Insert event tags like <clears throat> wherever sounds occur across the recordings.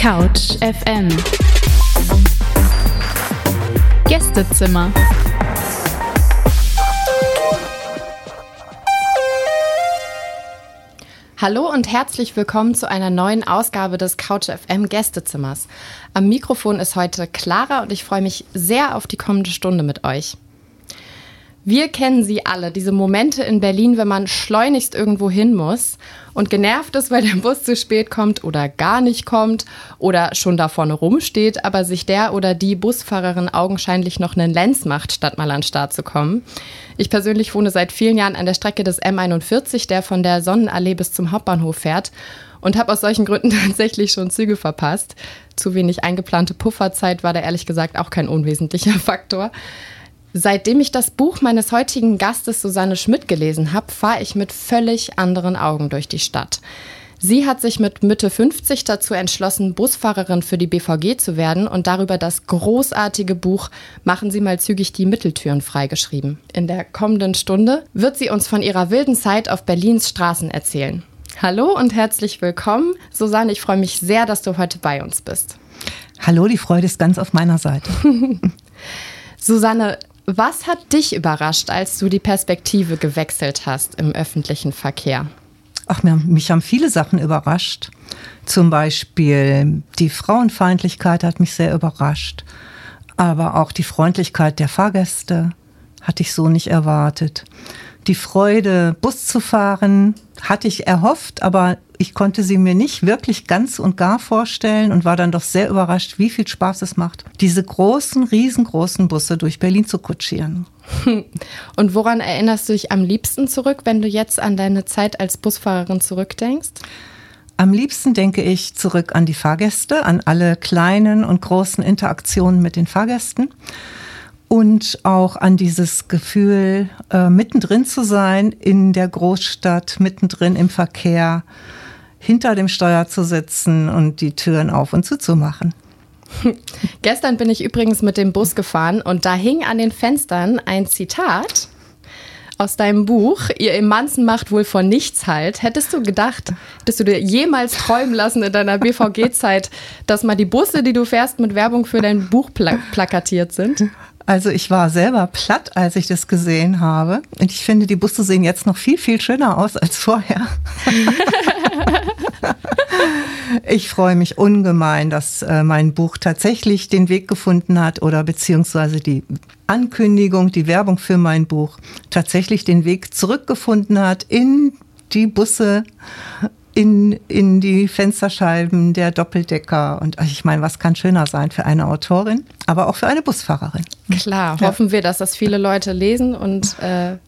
Couch FM Gästezimmer Hallo und herzlich willkommen zu einer neuen Ausgabe des Couch FM Gästezimmers. Am Mikrofon ist heute Clara und ich freue mich sehr auf die kommende Stunde mit euch. Wir kennen sie alle, diese Momente in Berlin, wenn man schleunigst irgendwo hin muss und genervt ist, weil der Bus zu spät kommt oder gar nicht kommt oder schon da vorne rumsteht, aber sich der oder die Busfahrerin augenscheinlich noch einen Lenz macht, statt mal an den Start zu kommen. Ich persönlich wohne seit vielen Jahren an der Strecke des M41, der von der Sonnenallee bis zum Hauptbahnhof fährt und habe aus solchen Gründen <laughs> tatsächlich schon Züge verpasst. Zu wenig eingeplante Pufferzeit war da ehrlich gesagt auch kein unwesentlicher Faktor. Seitdem ich das Buch meines heutigen Gastes Susanne Schmidt gelesen habe, fahre ich mit völlig anderen Augen durch die Stadt. Sie hat sich mit Mitte 50 dazu entschlossen, Busfahrerin für die BVG zu werden und darüber das großartige Buch Machen Sie mal zügig die Mitteltüren freigeschrieben. In der kommenden Stunde wird sie uns von ihrer wilden Zeit auf Berlins Straßen erzählen. Hallo und herzlich willkommen. Susanne, ich freue mich sehr, dass du heute bei uns bist. Hallo, die Freude ist ganz auf meiner Seite. <laughs> Susanne, was hat dich überrascht, als du die Perspektive gewechselt hast im öffentlichen Verkehr? Ach, mich haben viele Sachen überrascht. Zum Beispiel die Frauenfeindlichkeit hat mich sehr überrascht. Aber auch die Freundlichkeit der Fahrgäste hatte ich so nicht erwartet. Die Freude, Bus zu fahren, hatte ich erhofft, aber ich konnte sie mir nicht wirklich ganz und gar vorstellen und war dann doch sehr überrascht, wie viel Spaß es macht, diese großen, riesengroßen Busse durch Berlin zu kutschieren. <laughs> Und woran erinnerst du dich am liebsten zurück, wenn du jetzt an deine Zeit als Busfahrerin zurückdenkst? Am liebsten denke ich zurück an die Fahrgäste, an alle kleinen und großen Interaktionen mit den Fahrgästen und auch an dieses Gefühl, äh, mittendrin zu sein in der Großstadt, mittendrin im Verkehr, hinter dem Steuer zu sitzen und die Türen auf und zuzumachen. <laughs> Gestern bin ich übrigens mit dem Bus gefahren und da hing an den Fenstern ein Zitat aus deinem Buch, Ihr Emanzen macht wohl von nichts halt. Hättest du gedacht, hättest du dir jemals träumen lassen in deiner BVG-Zeit, dass mal die Busse, die du fährst, mit Werbung für dein Buch pla plakatiert sind? Also ich war selber platt, als ich das gesehen habe. Und ich finde, die Busse sehen jetzt noch viel, viel schöner aus als vorher. <laughs> ich freue mich ungemein, dass äh, mein Buch tatsächlich den Weg gefunden hat oder beziehungsweise die Ankündigung, die Werbung für mein Buch tatsächlich den Weg zurückgefunden hat in die Busse in, in die Fensterscheiben der Doppeldecker. Und ich meine, was kann schöner sein für eine Autorin, aber auch für eine Busfahrerin. Klar, ja. hoffen wir, dass das viele Leute lesen und äh,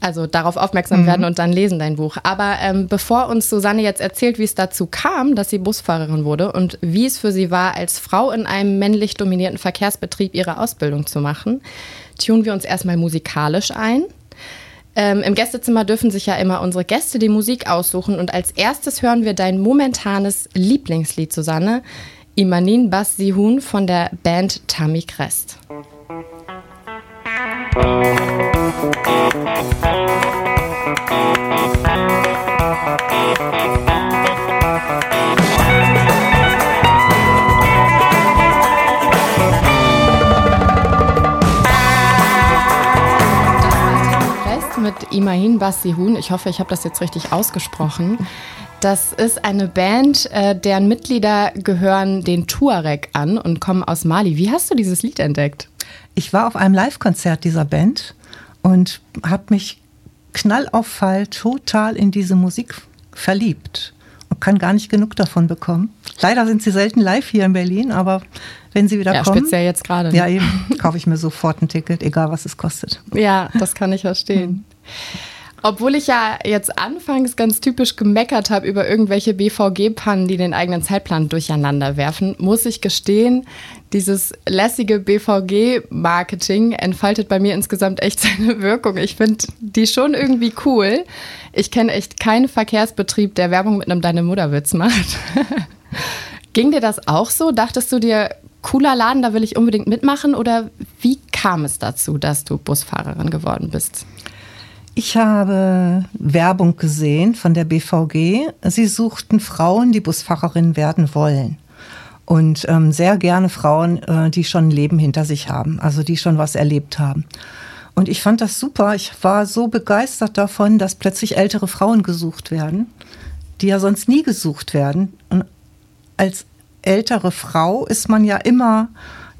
also darauf aufmerksam mhm. werden und dann lesen dein Buch. Aber ähm, bevor uns Susanne jetzt erzählt, wie es dazu kam, dass sie Busfahrerin wurde und wie es für sie war, als Frau in einem männlich dominierten Verkehrsbetrieb ihre Ausbildung zu machen, tun wir uns erstmal musikalisch ein. Ähm, Im Gästezimmer dürfen sich ja immer unsere Gäste die Musik aussuchen. Und als erstes hören wir dein momentanes Lieblingslied, Susanne, Imanin Bas Sihun von der Band Tami Crest. Mit Imahin Bassihun. Ich hoffe, ich habe das jetzt richtig ausgesprochen. Das ist eine Band, äh, deren Mitglieder gehören den Tuareg an und kommen aus Mali. Wie hast du dieses Lied entdeckt? Ich war auf einem Live-Konzert dieser Band und habe mich knall auf Fall total in diese Musik verliebt und kann gar nicht genug davon bekommen. Leider sind sie selten live hier in Berlin, aber wenn sie wieder ja, kommen. Speziell jetzt gerade. Ja, eben. Kaufe ich mir sofort ein Ticket, egal was es kostet. Ja, das kann ich verstehen. Obwohl ich ja jetzt anfangs ganz typisch gemeckert habe über irgendwelche BVG-Pannen, die den eigenen Zeitplan durcheinander werfen, muss ich gestehen, dieses lässige BVG-Marketing entfaltet bei mir insgesamt echt <laughs> seine Wirkung. Ich finde die schon irgendwie cool. Ich kenne echt keinen Verkehrsbetrieb, der Werbung mit einem Deine Mutterwitz macht. <laughs> Ging dir das auch so? Dachtest du dir, cooler Laden, da will ich unbedingt mitmachen? Oder wie kam es dazu, dass du Busfahrerin geworden bist? Ich habe Werbung gesehen von der BVG. Sie suchten Frauen, die Busfahrerin werden wollen. und ähm, sehr gerne Frauen, äh, die schon ein Leben hinter sich haben, also die schon was erlebt haben. Und ich fand das super. Ich war so begeistert davon, dass plötzlich ältere Frauen gesucht werden, die ja sonst nie gesucht werden. Und als ältere Frau ist man ja immer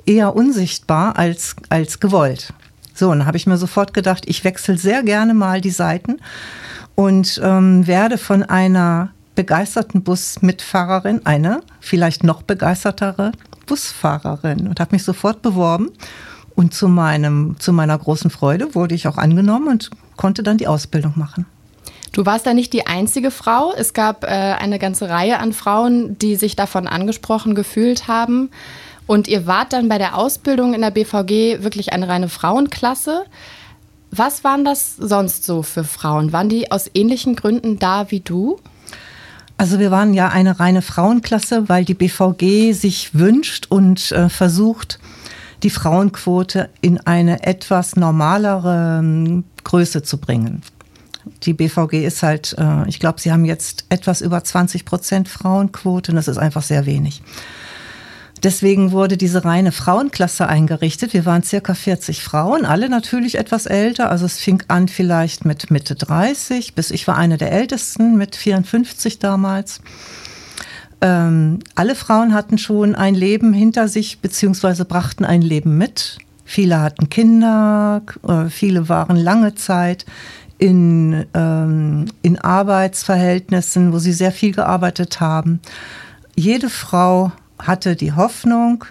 eher unsichtbar als, als gewollt. So, und dann habe ich mir sofort gedacht, ich wechsle sehr gerne mal die Seiten und ähm, werde von einer begeisterten Busmitfahrerin eine vielleicht noch begeistertere Busfahrerin und habe mich sofort beworben. Und zu, meinem, zu meiner großen Freude wurde ich auch angenommen und konnte dann die Ausbildung machen. Du warst da nicht die einzige Frau. Es gab äh, eine ganze Reihe an Frauen, die sich davon angesprochen gefühlt haben. Und ihr wart dann bei der Ausbildung in der BVG wirklich eine reine Frauenklasse. Was waren das sonst so für Frauen? Waren die aus ähnlichen Gründen da wie du? Also wir waren ja eine reine Frauenklasse, weil die BVG sich wünscht und äh, versucht, die Frauenquote in eine etwas normalere ähm, Größe zu bringen. Die BVG ist halt, äh, ich glaube, sie haben jetzt etwas über 20 Prozent Frauenquote und das ist einfach sehr wenig. Deswegen wurde diese reine Frauenklasse eingerichtet. Wir waren circa 40 Frauen, alle natürlich etwas älter. Also es fing an vielleicht mit Mitte 30, bis ich war eine der ältesten mit 54 damals. Ähm, alle Frauen hatten schon ein Leben hinter sich, beziehungsweise brachten ein Leben mit. Viele hatten Kinder, äh, viele waren lange Zeit in, ähm, in Arbeitsverhältnissen, wo sie sehr viel gearbeitet haben. Jede Frau hatte die Hoffnung,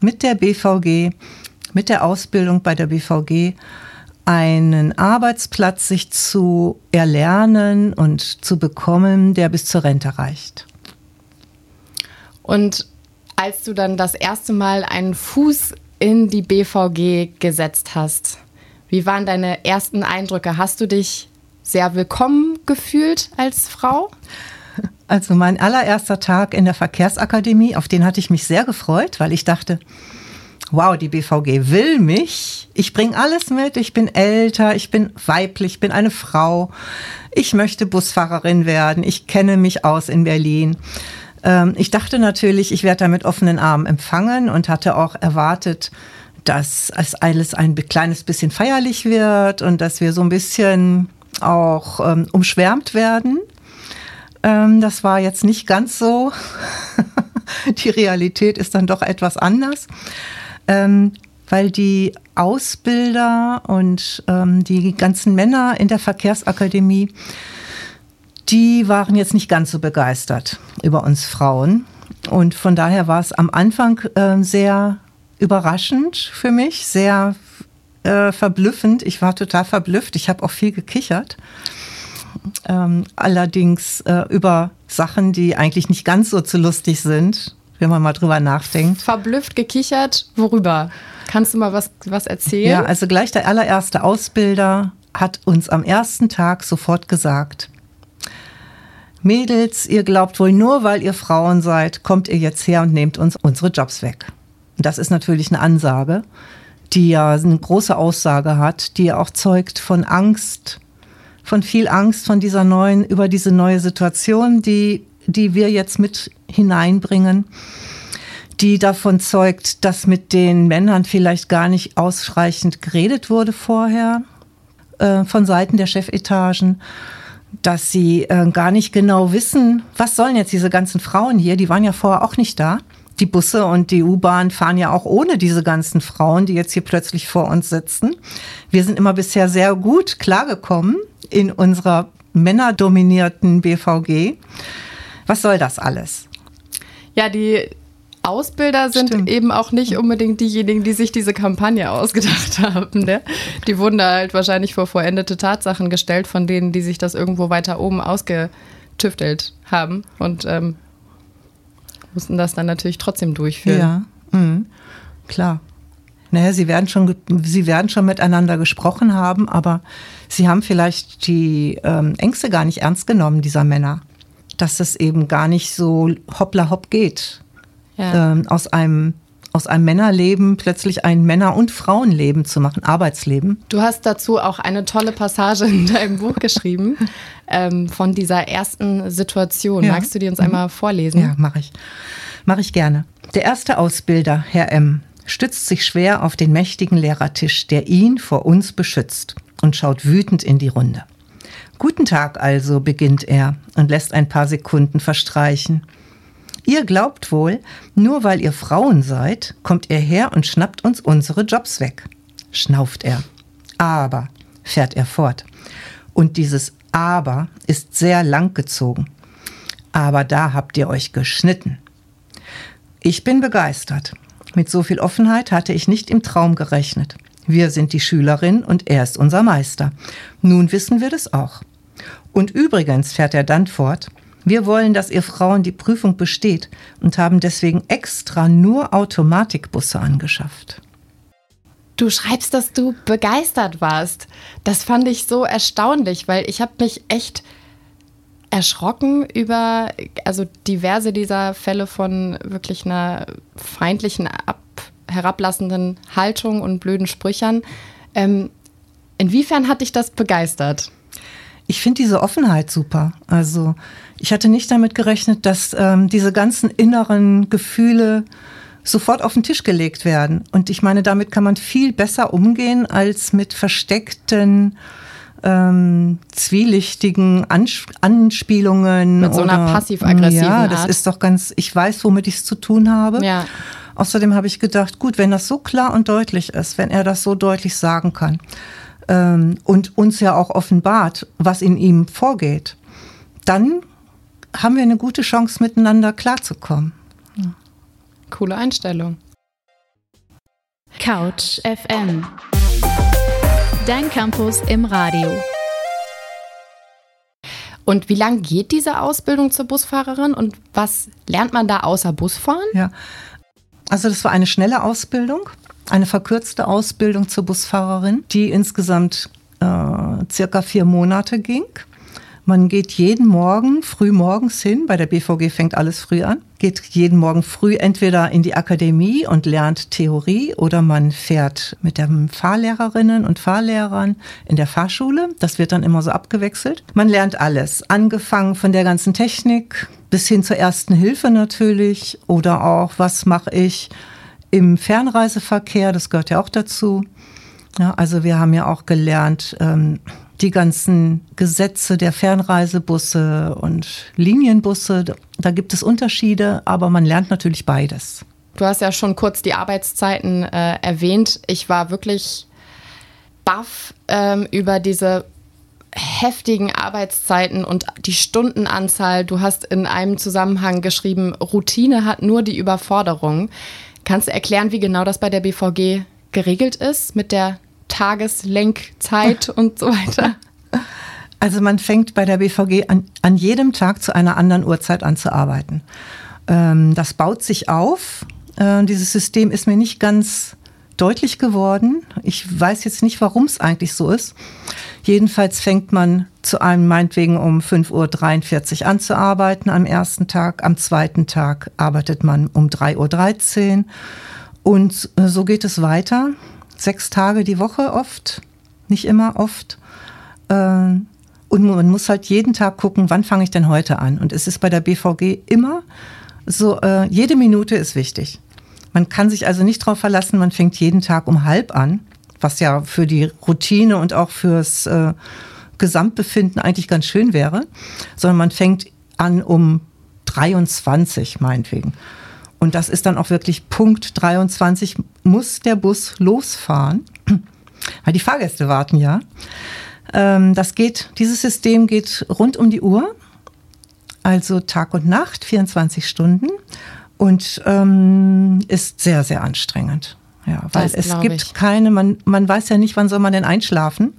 mit der BVG, mit der Ausbildung bei der BVG, einen Arbeitsplatz sich zu erlernen und zu bekommen, der bis zur Rente reicht. Und als du dann das erste Mal einen Fuß in die BVG gesetzt hast, wie waren deine ersten Eindrücke? Hast du dich sehr willkommen gefühlt als Frau? Also mein allererster Tag in der Verkehrsakademie, auf den hatte ich mich sehr gefreut, weil ich dachte, wow, die BVG will mich. Ich bringe alles mit. Ich bin älter, ich bin weiblich, ich bin eine Frau. Ich möchte Busfahrerin werden. Ich kenne mich aus in Berlin. Ähm, ich dachte natürlich, ich werde da mit offenen Armen empfangen und hatte auch erwartet, dass es alles ein kleines bisschen feierlich wird und dass wir so ein bisschen auch ähm, umschwärmt werden. Ähm, das war jetzt nicht ganz so. <laughs> die Realität ist dann doch etwas anders, ähm, weil die Ausbilder und ähm, die ganzen Männer in der Verkehrsakademie, die waren jetzt nicht ganz so begeistert über uns Frauen. Und von daher war es am Anfang äh, sehr überraschend für mich, sehr äh, verblüffend. Ich war total verblüfft. Ich habe auch viel gekichert ähm, allerdings äh, über Sachen, die eigentlich nicht ganz so zu lustig sind, wenn man mal drüber nachdenkt. Verblüfft, gekichert, worüber? Kannst du mal was, was erzählen? Ja, also gleich der allererste Ausbilder hat uns am ersten Tag sofort gesagt, Mädels, ihr glaubt wohl nur, weil ihr Frauen seid, kommt ihr jetzt her und nehmt uns unsere Jobs weg. Und das ist natürlich eine Ansage, die ja eine große Aussage hat, die ja auch zeugt von Angst, von viel Angst von dieser neuen, über diese neue Situation, die, die wir jetzt mit hineinbringen, die davon zeugt, dass mit den Männern vielleicht gar nicht ausreichend geredet wurde vorher äh, von Seiten der Chefetagen dass sie äh, gar nicht genau wissen, was sollen jetzt diese ganzen Frauen hier, die waren ja vorher auch nicht da. Die Busse und die U-Bahn fahren ja auch ohne diese ganzen Frauen, die jetzt hier plötzlich vor uns sitzen. Wir sind immer bisher sehr gut klargekommen in unserer männerdominierten BVG. Was soll das alles? Ja, die Ausbilder sind Stimmt. eben auch nicht unbedingt diejenigen, die sich diese Kampagne ausgedacht <laughs> haben. Ne? Die wurden da halt wahrscheinlich vor vollendete Tatsachen gestellt von denen, die sich das irgendwo weiter oben ausgetüftelt haben und ähm, mussten das dann natürlich trotzdem durchführen. Ja, mhm. klar. Naja, sie werden schon, sie werden schon miteinander gesprochen haben, aber sie haben vielleicht die ähm, Ängste gar nicht ernst genommen, dieser Männer. Dass es eben gar nicht so hoppla hopp geht. Ja. Ähm, aus einem aus einem Männerleben plötzlich ein Männer- und Frauenleben zu machen, Arbeitsleben. Du hast dazu auch eine tolle Passage in deinem Buch geschrieben <laughs> ähm, von dieser ersten Situation. Ja. Magst du die uns einmal vorlesen? Ja, mache ich. Mache ich gerne. Der erste Ausbilder, Herr M., stützt sich schwer auf den mächtigen Lehrertisch, der ihn vor uns beschützt, und schaut wütend in die Runde. Guten Tag also, beginnt er und lässt ein paar Sekunden verstreichen. Ihr glaubt wohl, nur weil ihr Frauen seid, kommt ihr her und schnappt uns unsere Jobs weg, schnauft er. Aber, fährt er fort. Und dieses Aber ist sehr lang gezogen. Aber da habt ihr euch geschnitten. Ich bin begeistert. Mit so viel Offenheit hatte ich nicht im Traum gerechnet. Wir sind die Schülerin und er ist unser Meister. Nun wissen wir das auch. Und übrigens fährt er dann fort, wir wollen, dass ihr Frauen die Prüfung besteht und haben deswegen extra nur Automatikbusse angeschafft. Du schreibst, dass du begeistert warst. Das fand ich so erstaunlich, weil ich habe mich echt erschrocken über also diverse dieser Fälle von wirklich einer feindlichen, ab, herablassenden Haltung und blöden Sprüchern. Ähm, inwiefern hat dich das begeistert? Ich finde diese Offenheit super. Also ich hatte nicht damit gerechnet, dass ähm, diese ganzen inneren Gefühle sofort auf den Tisch gelegt werden. Und ich meine, damit kann man viel besser umgehen als mit versteckten ähm, zwielichtigen Ans Anspielungen. Mit so einer passiv-aggressiven Ja, das Art. ist doch ganz, ich weiß, womit ich es zu tun habe. Ja. Außerdem habe ich gedacht, gut, wenn das so klar und deutlich ist, wenn er das so deutlich sagen kann ähm, und uns ja auch offenbart, was in ihm vorgeht, dann haben wir eine gute Chance, miteinander klarzukommen. Coole Einstellung. Couch FM. Dein Campus im Radio. Und wie lange geht diese Ausbildung zur Busfahrerin und was lernt man da außer Busfahren? Ja. Also das war eine schnelle Ausbildung, eine verkürzte Ausbildung zur Busfahrerin, die insgesamt äh, circa vier Monate ging. Man geht jeden Morgen früh morgens hin, bei der BVG fängt alles früh an, geht jeden Morgen früh entweder in die Akademie und lernt Theorie oder man fährt mit den Fahrlehrerinnen und Fahrlehrern in der Fahrschule. Das wird dann immer so abgewechselt. Man lernt alles, angefangen von der ganzen Technik bis hin zur ersten Hilfe natürlich oder auch, was mache ich im Fernreiseverkehr, das gehört ja auch dazu. Ja, also wir haben ja auch gelernt, ähm, die ganzen Gesetze der Fernreisebusse und Linienbusse, da gibt es Unterschiede, aber man lernt natürlich beides. Du hast ja schon kurz die Arbeitszeiten äh, erwähnt. Ich war wirklich baff ähm, über diese heftigen Arbeitszeiten und die Stundenanzahl. Du hast in einem Zusammenhang geschrieben, Routine hat nur die Überforderung. Kannst du erklären, wie genau das bei der BVG geregelt ist mit der Tageslenkzeit <laughs> und so weiter? Also man fängt bei der BVG an, an jedem Tag zu einer anderen Uhrzeit an zu arbeiten. Ähm, das baut sich auf. Äh, dieses System ist mir nicht ganz deutlich geworden. Ich weiß jetzt nicht, warum es eigentlich so ist. Jedenfalls fängt man zu einem meinetwegen um 5.43 Uhr an zu arbeiten am ersten Tag. Am zweiten Tag arbeitet man um 3.13 Uhr. Und so geht es weiter. Sechs Tage die Woche oft, nicht immer oft. Ähm, und man muss halt jeden Tag gucken, wann fange ich denn heute an. Und es ist bei der BVG immer so, äh, jede Minute ist wichtig. Man kann sich also nicht darauf verlassen, man fängt jeden Tag um halb an, was ja für die Routine und auch fürs äh, Gesamtbefinden eigentlich ganz schön wäre, sondern man fängt an um 23 meinetwegen. Und das ist dann auch wirklich Punkt 23, muss der Bus losfahren, <clears throat> weil die Fahrgäste warten ja. Ähm, das geht, dieses System geht rund um die Uhr, also Tag und Nacht, 24 Stunden und ähm, ist sehr, sehr anstrengend. Ja, weil Das es gibt ich. keine, man, man weiß ja nicht, wann soll man denn einschlafen.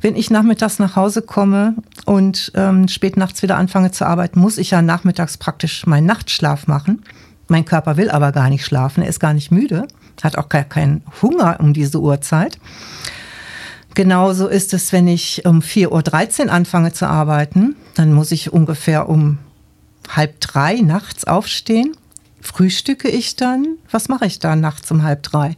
Wenn ich nachmittags nach Hause komme und ähm, spät nachts wieder anfange zu arbeiten, muss ich ja nachmittags praktisch meinen Nachtschlaf machen. Mein Körper will aber gar nicht schlafen, er ist gar nicht müde, hat auch gar keinen Hunger um diese Uhrzeit. Genauso ist es, wenn ich um 4.13 Uhr anfange zu arbeiten, dann muss ich ungefähr um halb drei nachts aufstehen. Frühstücke ich dann? Was mache ich da nachts um halb drei,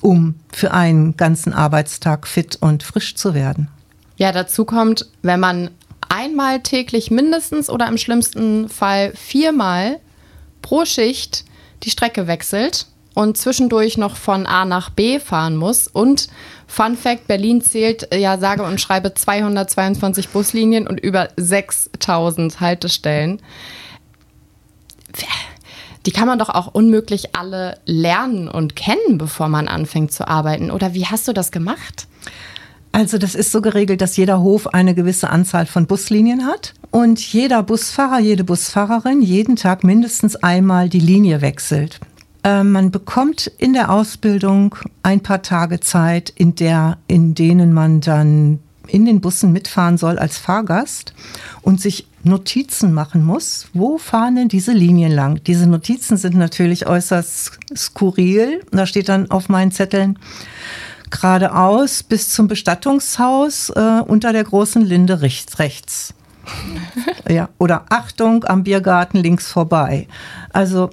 um für einen ganzen Arbeitstag fit und frisch zu werden? Ja, dazu kommt, wenn man einmal täglich mindestens oder im schlimmsten Fall viermal pro Schicht die Strecke wechselt und zwischendurch noch von A nach B fahren muss. Und Fun Fact: Berlin zählt ja sage und schreibe 222 Buslinien und über 6000 Haltestellen. Die kann man doch auch unmöglich alle lernen und kennen, bevor man anfängt zu arbeiten. Oder wie hast du das gemacht? Also das ist so geregelt, dass jeder Hof eine gewisse Anzahl von Buslinien hat und jeder Busfahrer, jede Busfahrerin jeden Tag mindestens einmal die Linie wechselt. Äh, man bekommt in der Ausbildung ein paar Tage Zeit, in, der, in denen man dann in den Bussen mitfahren soll als Fahrgast und sich Notizen machen muss. Wo fahren denn diese Linien lang? Diese Notizen sind natürlich äußerst skurril. Da steht dann auf meinen Zetteln geradeaus bis zum Bestattungshaus äh, unter der großen Linde rechts. rechts. <laughs> ja, oder Achtung am Biergarten links vorbei. Also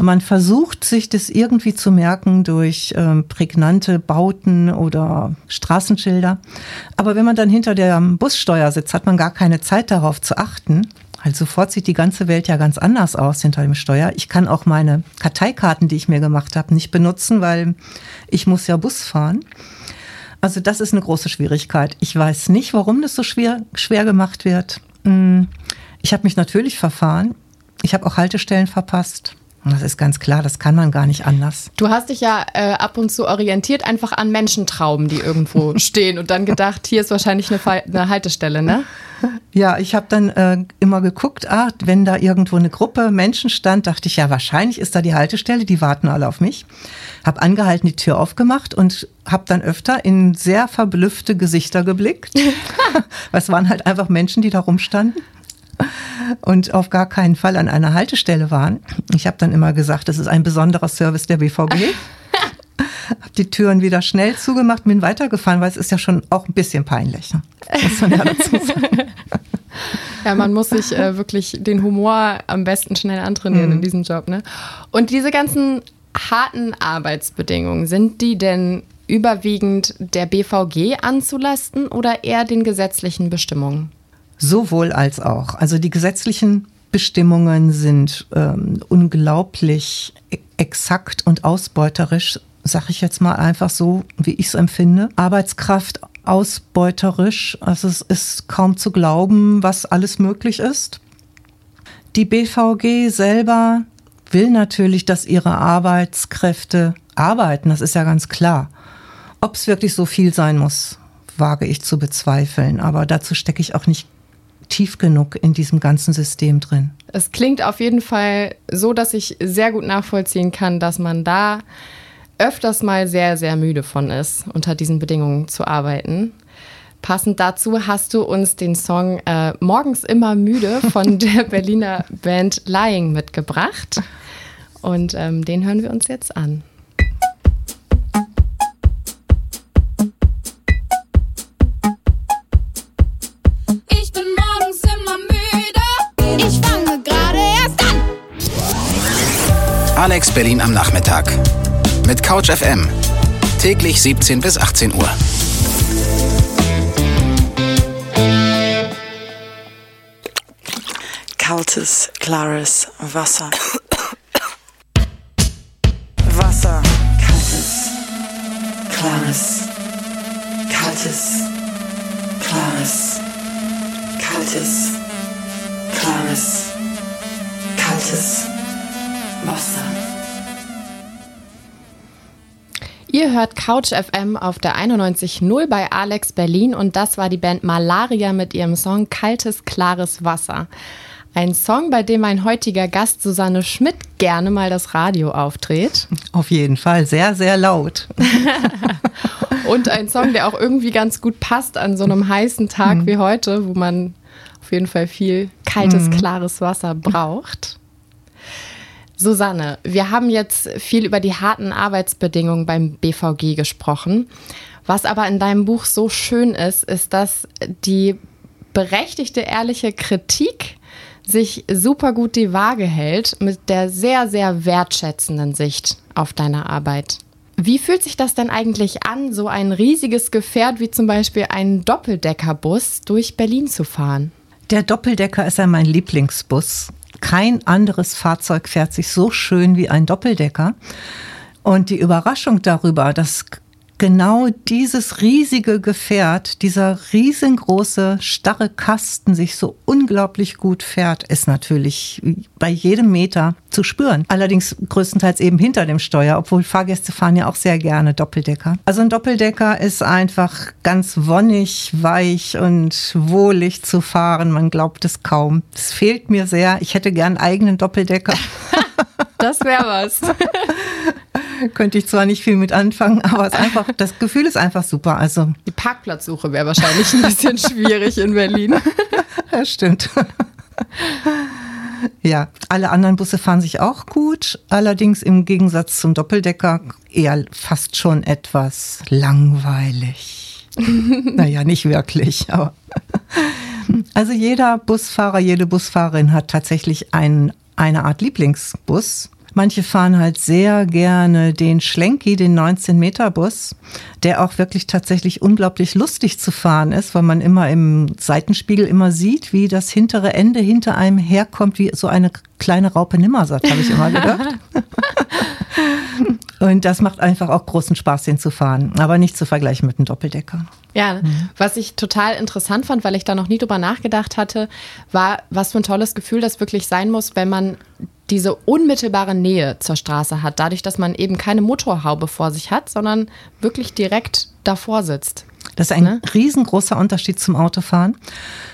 man versucht sich das irgendwie zu merken durch ähm, prägnante Bauten oder Straßenschilder. Aber wenn man dann hinter der Bussteuer sitzt, hat man gar keine Zeit darauf zu achten. Also sofort sieht die ganze Welt ja ganz anders aus hinter dem Steuer. Ich kann auch meine Karteikarten, die ich mir gemacht habe, nicht benutzen, weil ich muss ja Bus fahren. Also das ist eine große Schwierigkeit. Ich weiß nicht, warum das so schwer, schwer gemacht wird. Hm, ich habe mich natürlich verfahren. Ich habe auch Haltestellen verpasst. Das ist ganz klar, das kann man gar nicht anders. Du hast dich ja äh, ab und zu orientiert einfach an Menschentrauben, die irgendwo <laughs> stehen und dann gedacht, hier ist wahrscheinlich eine, eine Haltestelle, ne? Ja, ich habe dann äh, immer geguckt, ah, wenn da irgendwo eine Gruppe Menschen stand, dachte ich, ja, wahrscheinlich ist da die Haltestelle, die warten alle auf mich. Hab angehalten, die Tür aufgemacht und habe dann öfter in sehr verblüffte Gesichter geblickt. <laughs> <laughs> es waren halt einfach Menschen, die da rumstanden und auf gar keinen Fall an einer Haltestelle waren. Ich habe dann immer gesagt, das ist ein besonderer Service der BVG. <laughs> habe die Türen wieder schnell zugemacht, bin weitergefahren, weil es ist ja schon auch ein bisschen peinlich. Ne? Muss man ja dazu <laughs> sagen. Ja, man muss sich äh, wirklich den Humor am besten schnell antrainieren mhm. in diesem Job. Ne? Und diese ganzen harten Arbeitsbedingungen, sind die denn überwiegend der BVG anzulasten oder eher den gesetzlichen Bestimmungen? Sowohl als auch. Also die gesetzlichen Bestimmungen sind ähm, unglaublich e-, exakt und ausbeuterisch, sag ich jetzt mal einfach so, wie ich es empfinde. Arbeitskraft ausbeuterisch, also es ist kaum zu glauben, was alles möglich ist. Die BVG selber will natürlich, dass ihre Arbeitskräfte arbeiten, das ist ja ganz klar. Ob es wirklich so viel sein muss, wage ich zu bezweifeln, aber dazu stecke ich auch nicht tief genug in diesem ganzen System drin. Es klingt auf jeden Fall so, dass ich sehr gut nachvollziehen kann, dass man da öfters mal sehr, sehr müde von ist, unter diesen Bedingungen zu arbeiten. Passend dazu hast du uns den Song äh, Morgens immer müde von <laughs> der Berliner Band Lying mitgebracht. Und ähm, den hören wir uns jetzt an. Alex Berlin am Nachmittag. Mit Couch FM. Täglich 17 bis 18 Uhr. Kaltes, klares Wasser. Wasser. Kaltes, klares. Kaltes, klares. Kaltes, klares. Kaltes. Ihr hört Couch FM auf der 91.0 bei Alex Berlin und das war die Band Malaria mit ihrem Song Kaltes, klares Wasser. Ein Song, bei dem mein heutiger Gast Susanne Schmidt gerne mal das Radio auftritt. Auf jeden Fall, sehr, sehr laut. <laughs> und ein Song, der auch irgendwie ganz gut passt an so einem heißen Tag mhm. wie heute, wo man auf jeden Fall viel kaltes, mhm. klares Wasser braucht. Susanne, wir haben jetzt viel über die harten Arbeitsbedingungen beim BVG gesprochen. Was aber in deinem Buch so schön ist, ist, dass die berechtigte, ehrliche Kritik sich super gut die Waage hält mit der sehr, sehr wertschätzenden Sicht auf deine Arbeit. Wie fühlt sich das denn eigentlich an, so ein riesiges Gefährt wie zum Beispiel einen Doppeldeckerbus durch Berlin zu fahren? Der Doppeldecker ist ja mein Lieblingsbus. Kein anderes Fahrzeug fährt sich so schön wie ein Doppeldecker. Und die Überraschung darüber, dass genau dieses riesige Gefährt, dieser riesengroße, starre Kasten sich so unglaublich gut fährt, ist natürlich bei jedem Meter zu spüren. Allerdings größtenteils eben hinter dem Steuer, obwohl Fahrgäste fahren ja auch sehr gerne Doppeldecker. Also ein Doppeldecker ist einfach ganz wonnig, weich und wohlig zu fahren. Man glaubt es kaum. Es fehlt mir sehr. Ich hätte gern einen eigenen Doppeldecker. <laughs> Das wäre was. <laughs> Könnte ich zwar nicht viel mit anfangen, aber es einfach, das Gefühl ist einfach super. Also Die Parkplatzsuche wäre wahrscheinlich ein bisschen schwierig in Berlin. <laughs> Ja, stimmt. Ja, alle anderen Busse fahren sich auch gut, allerdings im Gegensatz zum Doppeldecker eher fast schon etwas langweilig. <laughs> naja, nicht wirklich, aber. Also jeder Busfahrer, jede Busfahrerin hat tatsächlich ein, eine Art Lieblingsbus. Manche fahren halt sehr gerne den Schlenki, den 19-Meter-Bus, der auch wirklich tatsächlich unglaublich lustig zu fahren ist, weil man immer im Seitenspiegel immer sieht, wie das hintere Ende hinter einem herkommt, wie so eine kleine Raupe Nimmersatt, habe ich immer gedacht. <laughs> Und das macht einfach auch großen Spaß, den zu fahren, aber nicht zu vergleichen mit einem Doppeldecker. Ja, was ich total interessant fand, weil ich da noch nie drüber nachgedacht hatte, war, was für ein tolles Gefühl das wirklich sein muss, wenn man diese unmittelbare Nähe zur Straße hat, dadurch, dass man eben keine Motorhaube vor sich hat, sondern wirklich direkt davor sitzt. Das ist ein Ne? riesengroßer Unterschied zum Autofahren,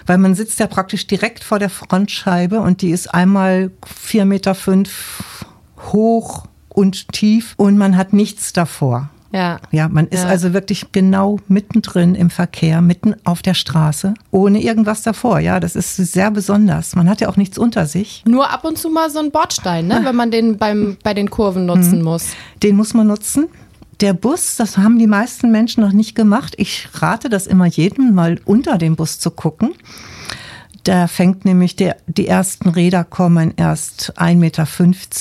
weil man sitzt ja praktisch direkt vor der Frontscheibe und die ist einmal vier Meter fünf hoch und tief und man hat nichts davor. Ja. Ja, man ist Ja. also wirklich genau mittendrin im Verkehr, mitten auf der Straße, ohne irgendwas davor. Ja, das ist sehr besonders. Man hat ja auch nichts unter sich. Nur ab und zu mal so ein Bordstein, ne? wenn man den beim, bei den Kurven nutzen muss. Den muss man nutzen. Der Bus, das haben die meisten Menschen noch nicht gemacht. Ich rate das immer jedem, mal unter dem Bus zu gucken. Da fängt nämlich der, die ersten Räder kommen erst 1,50 Meter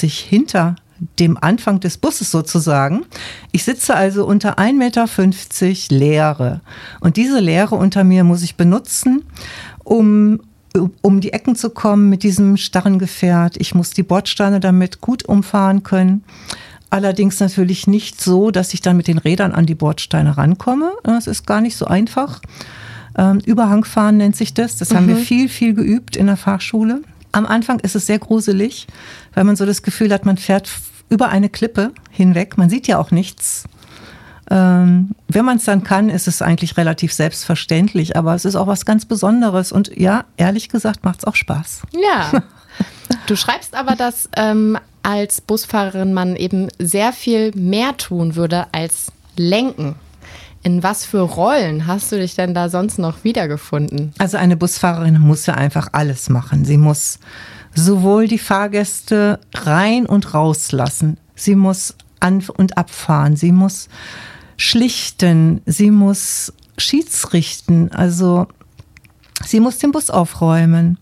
hinter dem Anfang des Busses sozusagen. Ich sitze also unter 1,50 Meter Leere. Und diese Leere unter mir muss ich benutzen, um um die Ecken zu kommen mit diesem starren Gefährt. Ich muss die Bordsteine damit gut umfahren können. Allerdings natürlich nicht so, dass ich dann mit den Rädern an die Bordsteine rankomme. Das ist gar nicht so einfach. Ähm, Überhangfahren nennt sich das. Das haben wir viel, viel geübt in der Fachschule. Am Anfang ist es sehr gruselig, weil man so das Gefühl hat, man fährt über eine Klippe hinweg. Man sieht ja auch nichts. Ähm, wenn man es dann kann, ist es eigentlich relativ selbstverständlich, aber es ist auch was ganz Besonderes und ja, ehrlich gesagt, macht es auch Spaß. Ja. <laughs> Du schreibst aber, dass ähm, als Busfahrerin man eben sehr viel mehr tun würde als lenken. In was für Rollen hast du dich denn da sonst noch wiedergefunden? Also eine Busfahrerin muss ja einfach alles machen. Sie muss sowohl die Fahrgäste rein und rauslassen. Sie muss an und abfahren. Sie muss schlichten. Sie muss schiedsrichten. Also sie muss den Bus aufräumen.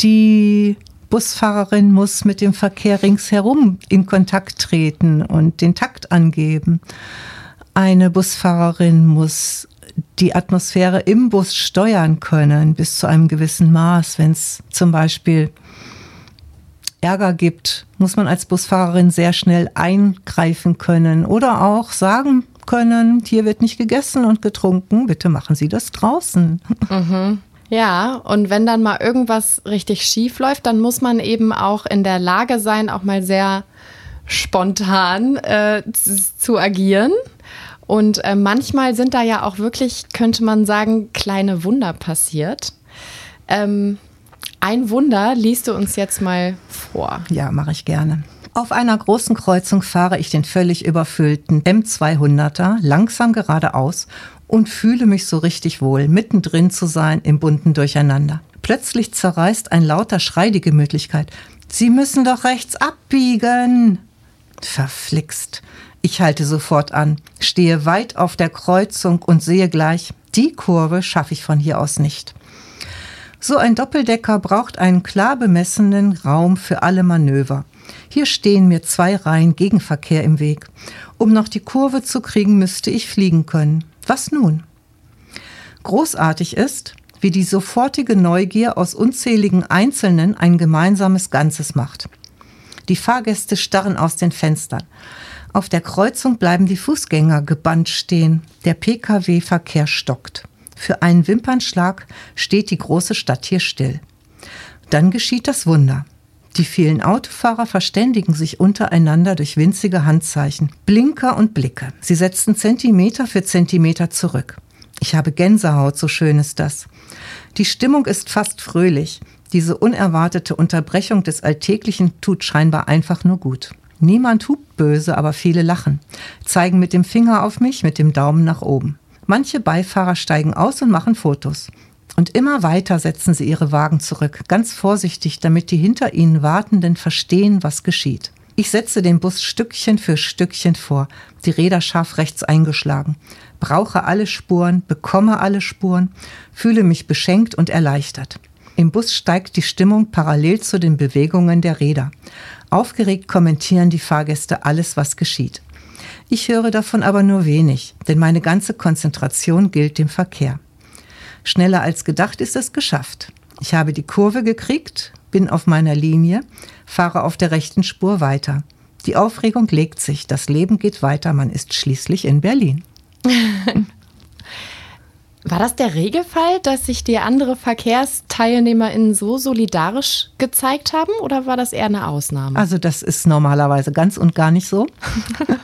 Die Busfahrerin muss mit dem Verkehr ringsherum in Kontakt treten und den Takt angeben. Eine Busfahrerin muss die Atmosphäre im Bus steuern können bis zu einem gewissen Maß. Wenn es zum Beispiel Ärger gibt, muss man als Busfahrerin sehr schnell eingreifen können oder auch sagen können, hier wird nicht gegessen und getrunken, bitte machen Sie das draußen. <laughs> Ja, und wenn dann mal irgendwas richtig schief läuft, dann muss man eben auch in der Lage sein, auch mal sehr spontan äh, zu agieren. Und äh, manchmal sind da ja auch wirklich, könnte man sagen, kleine Wunder passiert. Ähm, ein Wunder liest du uns jetzt mal vor. Ja, mache ich gerne. Auf einer großen Kreuzung fahre ich den völlig überfüllten M200er langsam geradeaus und fühle mich so richtig wohl, mittendrin zu sein im bunten Durcheinander. Plötzlich zerreißt ein lauter Schrei die Gemütlichkeit. Sie müssen doch rechts abbiegen. Verflixt. Ich halte sofort an, stehe weit auf der Kreuzung und sehe gleich, die Kurve schaffe ich von hier aus nicht. So ein Doppeldecker braucht einen klar bemessenen Raum für alle Manöver. Hier stehen mir zwei Reihen Gegenverkehr im Weg. Um noch die Kurve zu kriegen, müsste ich fliegen können. Was nun? Großartig ist, wie die sofortige Neugier aus unzähligen Einzelnen ein gemeinsames Ganzes macht. Die Fahrgäste starren aus den Fenstern. Auf der Kreuzung bleiben die Fußgänger gebannt stehen. Der Pkw-Verkehr stockt. Für einen Wimpernschlag steht die große Stadt hier still. Dann geschieht das Wunder. Die vielen Autofahrer verständigen sich untereinander durch winzige Handzeichen, Blinker und Blicke. Sie setzen Zentimeter für Zentimeter zurück. Ich habe Gänsehaut, so schön ist das. Die Stimmung ist fast fröhlich. Diese unerwartete Unterbrechung des Alltäglichen tut scheinbar einfach nur gut. Niemand hupt böse, aber viele lachen, zeigen mit dem Finger auf mich, mit dem Daumen nach oben. Manche Beifahrer steigen aus und machen Fotos. Und immer weiter setzen sie ihre Wagen zurück, ganz vorsichtig, damit die hinter ihnen Wartenden verstehen, was geschieht. Ich setze den Bus Stückchen für Stückchen vor, die Räder scharf rechts eingeschlagen, brauche alle Spuren, bekomme alle Spuren, fühle mich beschenkt und erleichtert. Im Bus steigt die Stimmung parallel zu den Bewegungen der Räder. Aufgeregt kommentieren die Fahrgäste alles, was geschieht. Ich höre davon aber nur wenig, denn meine ganze Konzentration gilt dem Verkehr. Schneller als gedacht ist es geschafft. Ich habe die Kurve gekriegt, bin auf meiner Linie, fahre auf der rechten Spur weiter. Die Aufregung legt sich, das Leben geht weiter, man ist schließlich in Berlin. <laughs> War das der Regelfall, dass sich die andere VerkehrsteilnehmerInnen so solidarisch gezeigt haben oder war das eher eine Ausnahme? Also das ist normalerweise ganz und gar nicht so.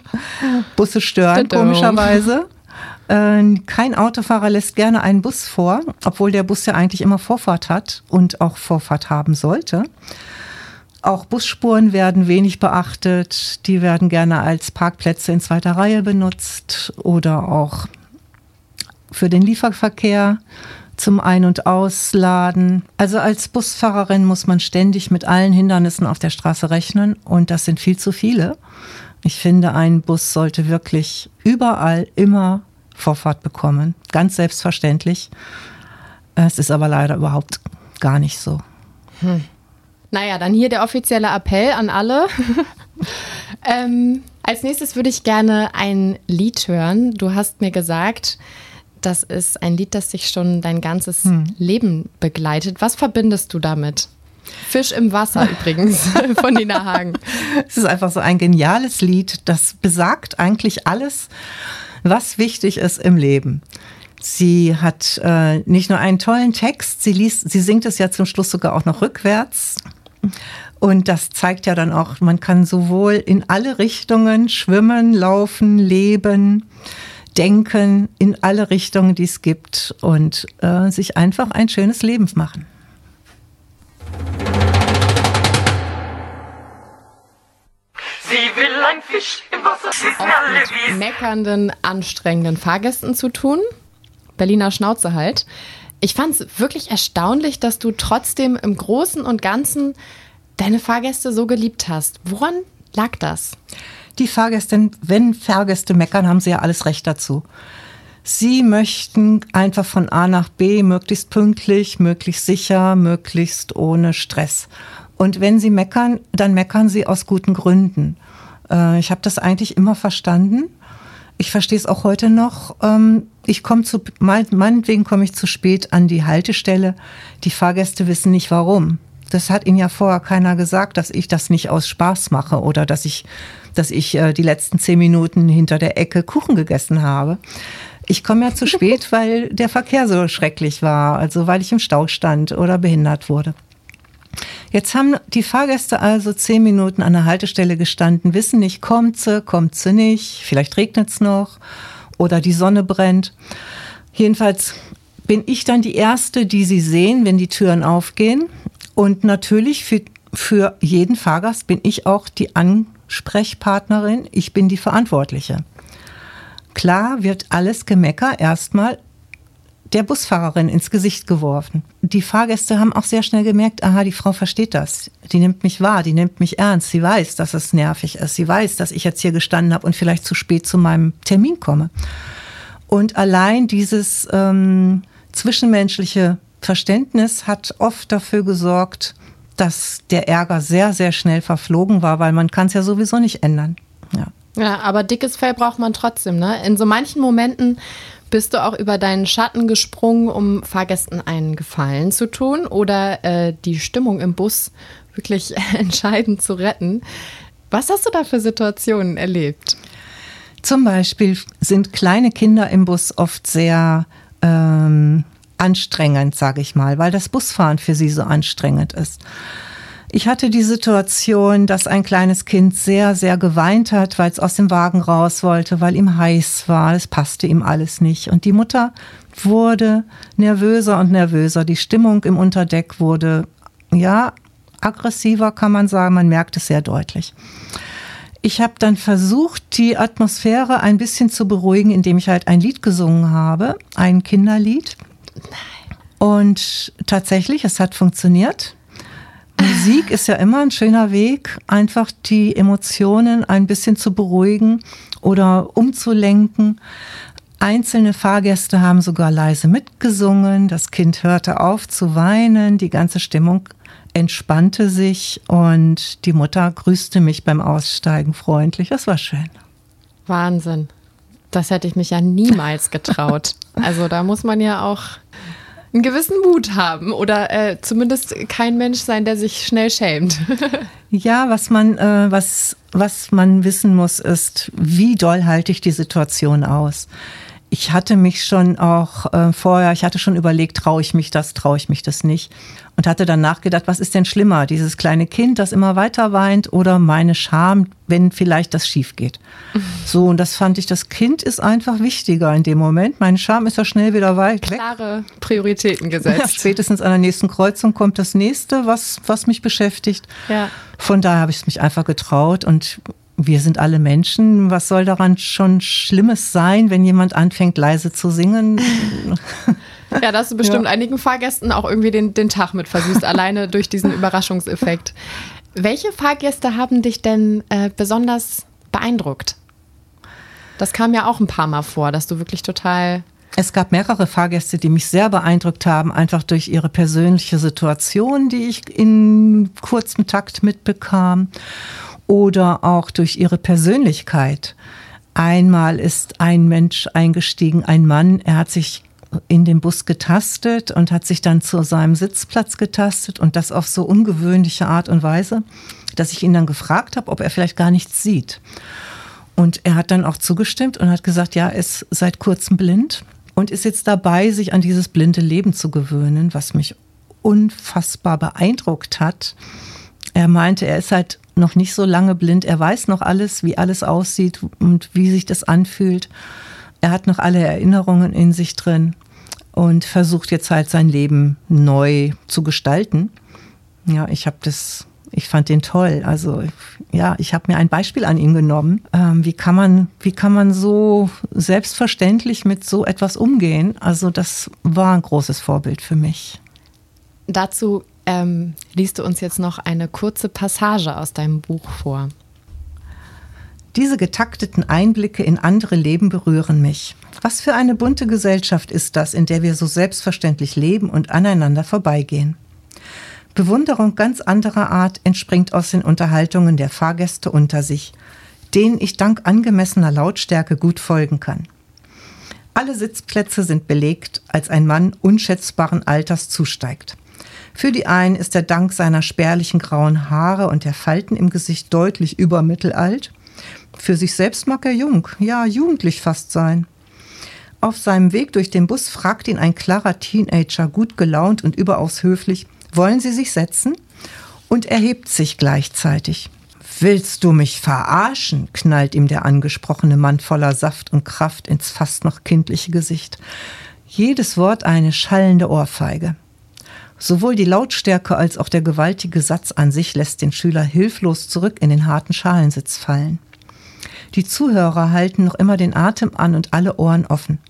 <laughs> Busse stören komischerweise. Äh, kein Autofahrer lässt gerne einen Bus vor, obwohl der Bus ja eigentlich immer Vorfahrt hat und auch Vorfahrt haben sollte. Auch Busspuren werden wenig beachtet. Die werden gerne als Parkplätze in zweiter Reihe benutzt oder auch für den Lieferverkehr zum Ein- und Ausladen. Also als Busfahrerin muss man ständig mit allen Hindernissen auf der Straße rechnen und das sind viel zu viele. Ich finde, ein Bus sollte wirklich überall immer Vorfahrt bekommen. Ganz selbstverständlich. Es ist aber leider überhaupt gar nicht so. Hm. Naja, dann hier der offizielle Appell an alle. <laughs> ähm, als nächstes würde ich gerne ein Lied hören. Du hast mir gesagt, das ist ein Lied, das dich schon dein ganzes hm. Leben begleitet. Was verbindest du damit? Fisch im Wasser <laughs> übrigens <laughs> von Nina Hagen. Es ist einfach so ein geniales Lied, das besagt eigentlich alles, was wichtig ist im Leben. Sie hat äh, nicht nur einen tollen Text, sie, liest, sie singt es ja zum Schluss sogar auch noch rückwärts. Und das zeigt ja dann auch, man kann sowohl in alle Richtungen schwimmen, laufen, leben, denken, in alle Richtungen, die es gibt und äh, sich einfach ein schönes Leben machen. Sie will ein Fisch im Wasser. Auch mit meckernden, anstrengenden Fahrgästen zu tun. Berliner Schnauze halt. Ich fand es wirklich erstaunlich, dass du trotzdem im Großen und Ganzen deine Fahrgäste so geliebt hast. Woran lag das? Die Fahrgäste, wenn Fahrgäste meckern, haben sie ja alles Recht dazu. Sie möchten einfach von A nach B möglichst pünktlich, möglichst sicher, möglichst ohne Stress. Und wenn sie meckern, dann meckern sie aus guten Gründen. Äh, ich habe das eigentlich immer verstanden. Ich verstehe es auch heute noch. Ähm, ich komme zu, meinetwegen komme ich zu spät an die Haltestelle. Die Fahrgäste wissen nicht warum. Das hat ihnen ja vorher keiner gesagt, dass ich das nicht aus Spaß mache oder dass ich, dass ich äh, die letzten zehn Minuten hinter der Ecke Kuchen gegessen habe. Ich komme ja zu <laughs> spät, weil der Verkehr so schrecklich war, also weil ich im Stau stand oder behindert wurde. Jetzt haben die Fahrgäste also zehn Minuten an der Haltestelle gestanden, wissen nicht, kommt sie, kommt sie nicht, vielleicht regnet es noch oder die Sonne brennt. Jedenfalls bin ich dann die Erste, die sie sehen, wenn die Türen aufgehen. Und natürlich für, für jeden Fahrgast bin ich auch die Ansprechpartnerin, ich bin die Verantwortliche. Klar wird alles Gemecker erstmal der Busfahrerin ins Gesicht geworfen. Die Fahrgäste haben auch sehr schnell gemerkt, aha, die Frau versteht das. Die nimmt mich wahr, die nimmt mich ernst. Sie weiß, dass es nervig ist. Sie weiß, dass ich jetzt hier gestanden habe und vielleicht zu spät zu meinem Termin komme. Und allein dieses ähm, zwischenmenschliche Verständnis hat oft dafür gesorgt, dass der Ärger sehr, sehr schnell verflogen war, weil man kann es ja sowieso nicht ändern. Ja. ja, aber dickes Fell braucht man trotzdem. Ne? In so manchen Momenten Bist du auch über deinen Schatten gesprungen, um Fahrgästen einen Gefallen zu tun oder äh, die Stimmung im Bus wirklich <laughs> entscheidend zu retten? Was hast du da für Situationen erlebt? Zum Beispiel sind kleine Kinder im Bus oft sehr ähm, anstrengend, sage ich mal, weil das Busfahren für sie so anstrengend ist. Ich hatte die Situation, dass ein kleines Kind sehr, sehr geweint hat, weil es aus dem Wagen raus wollte, weil ihm heiß war. Es passte ihm alles nicht. Und die Mutter wurde nervöser und nervöser. Die Stimmung im Unterdeck wurde, ja, aggressiver, kann man sagen. Man merkt es sehr deutlich. Ich habe dann versucht, die Atmosphäre ein bisschen zu beruhigen, indem ich halt ein Lied gesungen habe, ein Kinderlied. Und tatsächlich, es hat funktioniert. Musik ist ja immer ein schöner Weg, einfach die Emotionen ein bisschen zu beruhigen oder umzulenken. Einzelne Fahrgäste haben sogar leise mitgesungen. Das Kind hörte auf zu weinen. Die ganze Stimmung entspannte sich und die Mutter grüßte mich beim Aussteigen freundlich. Das war schön. Wahnsinn. Das hätte ich mich ja niemals getraut. <laughs> Also da muss man ja auch einen gewissen Mut haben oder äh, zumindest kein Mensch sein, der sich schnell schämt. <laughs> ja, was man, äh, was, was man wissen muss, ist, wie doll halte ich die Situation aus? Ich hatte mich schon auch äh, vorher, ich hatte schon überlegt, traue ich mich das, traue ich mich das nicht und hatte dann nachgedacht, was ist denn schlimmer, dieses kleine Kind, das immer weiter weint oder meine Scham, wenn vielleicht das schief geht. <laughs> So, und das fand ich, das Kind ist einfach wichtiger in dem Moment. Meine Scham ist ja schnell wieder weit weg. Klare Prioritäten gesetzt. Ja, spätestens an der nächsten Kreuzung kommt das nächste, was, was mich beschäftigt. Ja. Von daher habe ich es mich einfach getraut und wir sind alle Menschen. Was soll daran schon Schlimmes sein, wenn jemand anfängt, leise zu singen? <laughs> Ja, da hast du bestimmt ja. einigen Fahrgästen auch irgendwie den, den Tag mit versüßt, alleine durch diesen <laughs> Überraschungseffekt. Welche Fahrgäste haben dich denn äh, besonders beeindruckt? Das kam ja auch ein paar Mal vor, dass du wirklich total. Es gab mehrere Fahrgäste, die mich sehr beeindruckt haben, einfach durch ihre persönliche Situation, die ich in kurzem Takt mitbekam, oder auch durch ihre Persönlichkeit. Einmal ist ein Mensch eingestiegen, ein Mann, er hat sich in den Bus getastet und hat sich dann zu seinem Sitzplatz getastet und das auf so ungewöhnliche Art und Weise, dass ich ihn dann gefragt habe, ob er vielleicht gar nichts sieht. Und er hat dann auch zugestimmt und hat gesagt, ja, er ist seit kurzem blind und ist jetzt dabei, sich an dieses blinde Leben zu gewöhnen, was mich unfassbar beeindruckt hat. Er meinte, er ist halt noch nicht so lange blind, er weiß noch alles, wie alles aussieht und wie sich das anfühlt. Er hat noch alle Erinnerungen in sich drin und versucht jetzt halt sein Leben neu zu gestalten. Ja, ich habe das, ich fand den toll. Also ja, ich habe mir ein Beispiel an ihn genommen. Ähm, wie kann man, wie kann man so selbstverständlich mit so etwas umgehen? Also das war ein großes Vorbild für mich. Dazu ähm, liest du uns jetzt noch eine kurze Passage aus deinem Buch vor. Diese getakteten Einblicke in andere Leben berühren mich. Was für eine bunte Gesellschaft ist das, in der wir so selbstverständlich leben und aneinander vorbeigehen. Bewunderung ganz anderer Art entspringt aus den Unterhaltungen der Fahrgäste unter sich, denen ich dank angemessener Lautstärke gut folgen kann. Alle Sitzplätze sind belegt, als ein Mann unschätzbaren Alters zusteigt. Für die einen ist er dank seiner spärlichen grauen Haare und der Falten im Gesicht deutlich übermittelalt, für sich selbst mag er jung, ja jugendlich fast sein. Auf seinem Weg durch den Bus fragt ihn ein klarer Teenager, gut gelaunt und überaus höflich, wollen Sie sich setzen? Und erhebt sich gleichzeitig. Willst du mich verarschen? knallt ihm der angesprochene Mann voller Saft und Kraft ins fast noch kindliche Gesicht. Jedes Wort eine schallende Ohrfeige. Sowohl die Lautstärke als auch der gewaltige Satz an sich lässt den Schüler hilflos zurück in den harten Schalensitz fallen. Die Zuhörer halten noch immer den Atem an und alle Ohren offen.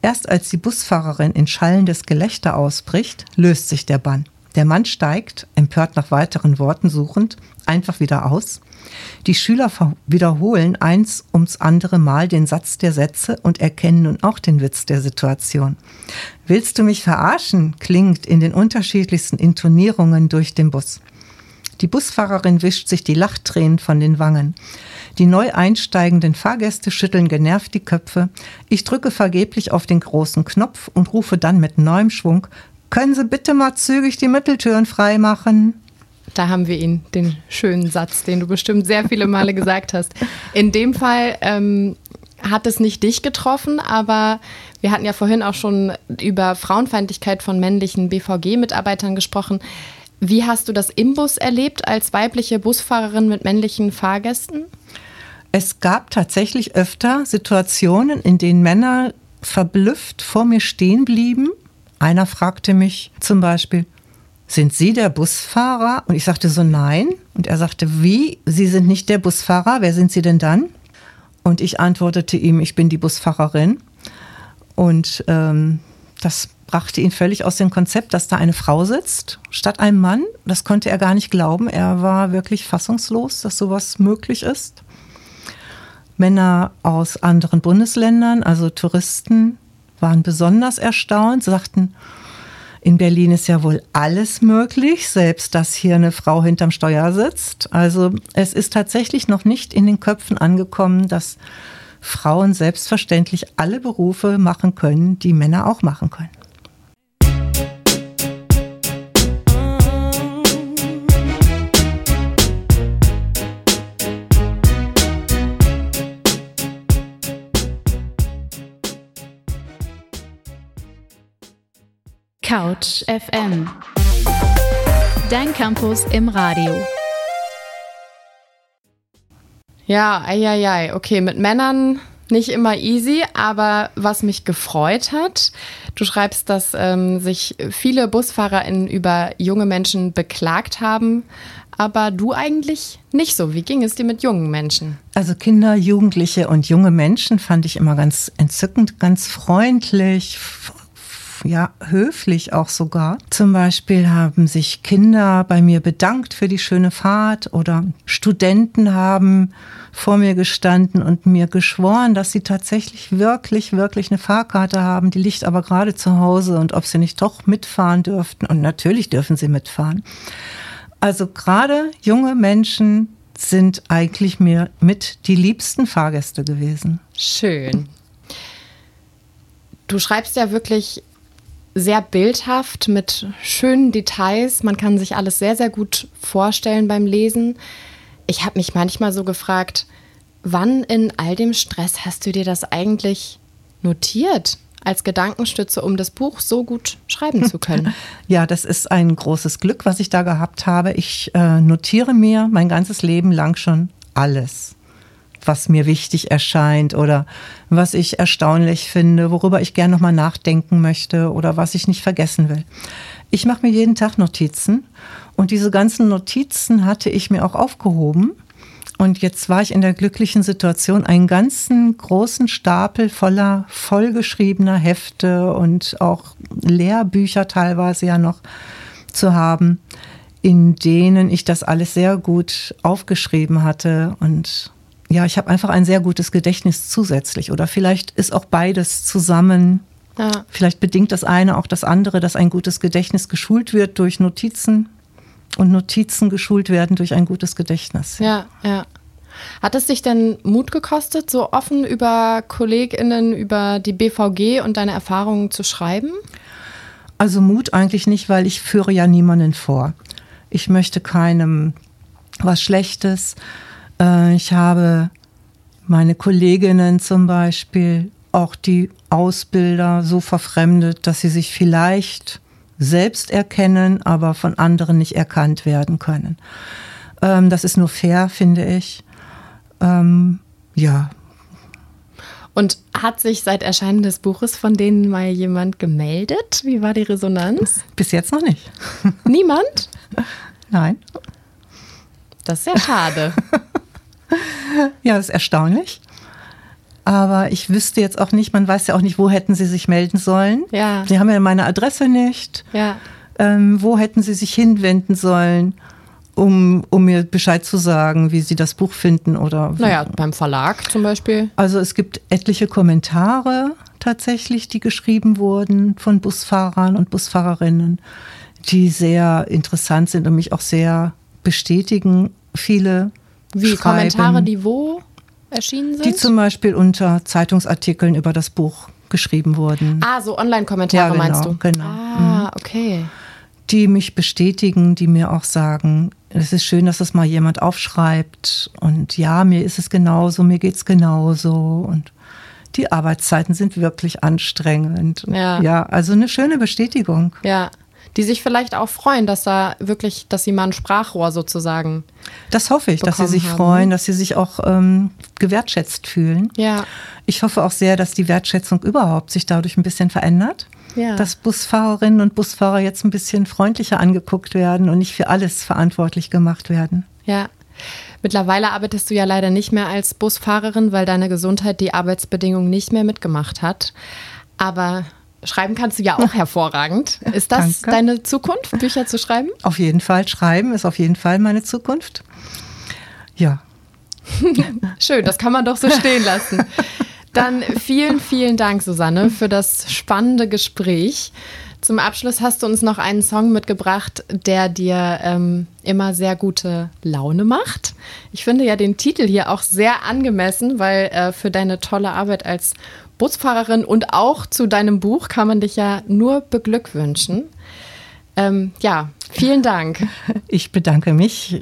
Erst als die Busfahrerin in schallendes Gelächter ausbricht, löst sich der Bann. Der Mann steigt, empört nach weiteren Worten suchend, einfach wieder aus. Die Schüler wiederholen eins ums andere Mal den Satz der Sätze und erkennen nun auch den Witz der Situation. Willst du mich verarschen? klingt in den unterschiedlichsten Intonierungen durch den Bus. Die Busfahrerin wischt sich die Lachtränen von den Wangen. Die neu einsteigenden Fahrgäste schütteln genervt die Köpfe. Ich drücke vergeblich auf den großen Knopf und rufe dann mit neuem Schwung, können Sie bitte mal zügig die Mitteltüren freimachen? Da haben wir ihn, den schönen Satz, den du bestimmt sehr viele Male gesagt hast. In dem Fall ähm, hat es nicht dich getroffen, aber wir hatten ja vorhin auch schon über Frauenfeindlichkeit von männlichen BVG-Mitarbeitern gesprochen. Wie hast du das im Bus erlebt als weibliche Busfahrerin mit männlichen Fahrgästen? Es gab tatsächlich öfter Situationen, in denen Männer verblüfft vor mir stehen blieben. Einer fragte mich zum Beispiel, sind Sie der Busfahrer? Und ich sagte so, nein. Und er sagte, wie? Sie sind nicht der Busfahrer? Wer sind Sie denn dann? Und ich antwortete ihm, ich bin die Busfahrerin. Und ähm, das brachte ihn völlig aus dem Konzept, dass da eine Frau sitzt statt einem Mann. Das konnte er gar nicht glauben. Er war wirklich fassungslos, dass sowas möglich ist. Männer aus anderen Bundesländern, also Touristen, waren besonders erstaunt, sagten, in Berlin ist ja wohl alles möglich, selbst dass hier eine Frau hinterm Steuer sitzt. Also es ist tatsächlich noch nicht in den Köpfen angekommen, dass Frauen selbstverständlich alle Berufe machen können, die Männer auch machen können. Couch FM. Dein Campus im Radio. Ja, eieiei. Okay, mit Männern nicht immer easy, aber was mich gefreut hat, du schreibst, dass ähm, sich viele BusfahrerInnen über junge Menschen beklagt haben, aber du eigentlich nicht so. Wie ging es dir mit jungen Menschen? Also Kinder, Jugendliche und junge Menschen fand ich immer ganz entzückend, ganz freundlich, ja, höflich auch sogar. Zum Beispiel haben sich Kinder bei mir bedankt für die schöne Fahrt oder Studenten haben vor mir gestanden und mir geschworen, dass sie tatsächlich wirklich, wirklich eine Fahrkarte haben. Die liegt aber gerade zu Hause und ob sie nicht doch mitfahren dürften. Und natürlich dürfen sie mitfahren. Also gerade junge Menschen sind eigentlich mir mit die liebsten Fahrgäste gewesen. Schön. Du schreibst ja wirklich sehr bildhaft mit schönen Details. Man kann sich alles sehr, sehr gut vorstellen beim Lesen. Ich habe mich manchmal so gefragt, wann in all dem Stress hast du dir das eigentlich notiert? als Gedankenstütze, um das Buch so gut schreiben zu können. <laughs> Ja, das ist ein großes Glück, was ich da gehabt habe. Ich äh, notiere mir mein ganzes Leben lang schon alles was mir wichtig erscheint oder was ich erstaunlich finde, worüber ich gerne nochmal nachdenken möchte oder was ich nicht vergessen will. Ich mache mir jeden Tag Notizen und diese ganzen Notizen hatte ich mir auch aufgehoben. Und jetzt war ich in der glücklichen Situation, einen ganzen großen Stapel voller vollgeschriebener Hefte und auch Lehrbücher teilweise ja noch zu haben, in denen ich das alles sehr gut aufgeschrieben hatte und ja, ich habe einfach ein sehr gutes Gedächtnis zusätzlich. Oder vielleicht ist auch beides zusammen. Ja. Vielleicht bedingt das eine auch das andere, dass ein gutes Gedächtnis geschult wird durch Notizen und Notizen geschult werden durch ein gutes Gedächtnis. Ja, ja. Hat es dich denn Mut gekostet, so offen über KollegInnen, über die BVG und deine Erfahrungen zu schreiben? Also Mut eigentlich nicht, weil ich führe ja niemanden vor. Ich möchte keinem was Schlechtes. Äh, ich habe meine Kolleginnen zum Beispiel, auch die Ausbilder so verfremdet, dass sie sich vielleicht selbst erkennen, aber von anderen nicht erkannt werden können. Ähm, das ist nur fair, finde ich. Ähm, ja. Und hat sich seit Erscheinen des Buches von denen mal jemand gemeldet? Wie war die Resonanz? Bis jetzt noch nicht. Niemand? <laughs> Nein. Das ist sehr schade. <laughs> <laughs> ja, das ist erstaunlich. Aber ich wüsste jetzt auch nicht, man weiß ja auch nicht, wo hätten sie sich melden sollen. Ja. Sie haben ja meine Adresse nicht. Ja. Ähm, wo hätten sie sich hinwenden sollen, um, um mir Bescheid zu sagen, wie sie das Buch finden oder. Naja, beim Verlag zum Beispiel. Also es gibt etliche Kommentare tatsächlich, die geschrieben wurden von Busfahrern und Busfahrerinnen, die sehr interessant sind und mich auch sehr bestätigen viele Wie schreiben, Kommentare, die wo erschienen sind? die zum Beispiel unter Zeitungsartikeln über das Buch geschrieben wurden. ah, so Online-Kommentare Ja, genau, meinst du? genau. Ah, okay. die mich bestätigen, die mir auch sagen, es ist schön, dass es mal jemand aufschreibt und ja, mir ist es genauso, mir geht's genauso und die Arbeitszeiten sind wirklich anstrengend. Ja. ja, also eine schöne Bestätigung. Ja. Die sich vielleicht auch freuen, dass da wirklich, dass sie mal ein Sprachrohr sozusagen. Das hoffe ich, dass sie sich haben. freuen, dass sie sich auch ähm, gewertschätzt fühlen. Ja. Ich hoffe auch sehr, dass die Wertschätzung überhaupt sich dadurch ein bisschen verändert. Ja. Dass Busfahrerinnen und Busfahrer jetzt ein bisschen freundlicher angeguckt werden und nicht für alles verantwortlich gemacht werden. Ja. Mittlerweile arbeitest du ja leider nicht mehr als Busfahrerin, weil deine Gesundheit die Arbeitsbedingungen nicht mehr mitgemacht hat. Aber schreiben kannst du ja auch <laughs> hervorragend. Ist das Danke. deine Zukunft, Bücher zu schreiben? Auf jeden Fall schreiben ist auf jeden Fall meine Zukunft. Ja, <laughs> Schön, das kann man doch so stehen lassen. Dann vielen, vielen Dank, Susanne, für das spannende Gespräch. Zum Abschluss hast du uns noch einen Song mitgebracht, der dir ähm, immer sehr gute Laune macht. Ich finde ja den Titel hier auch sehr angemessen, weil äh, für deine tolle Arbeit als Busfahrerin und auch zu deinem Buch kann man dich ja nur beglückwünschen. Ähm, ja, vielen Dank. <laughs> Ich bedanke mich.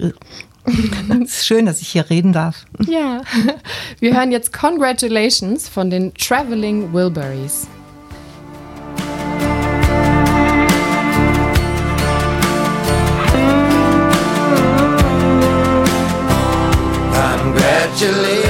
<laughs> es ist schön, dass ich hier reden darf. Ja. Wir hören jetzt Congratulations von den Traveling Wilburys. Congratulations.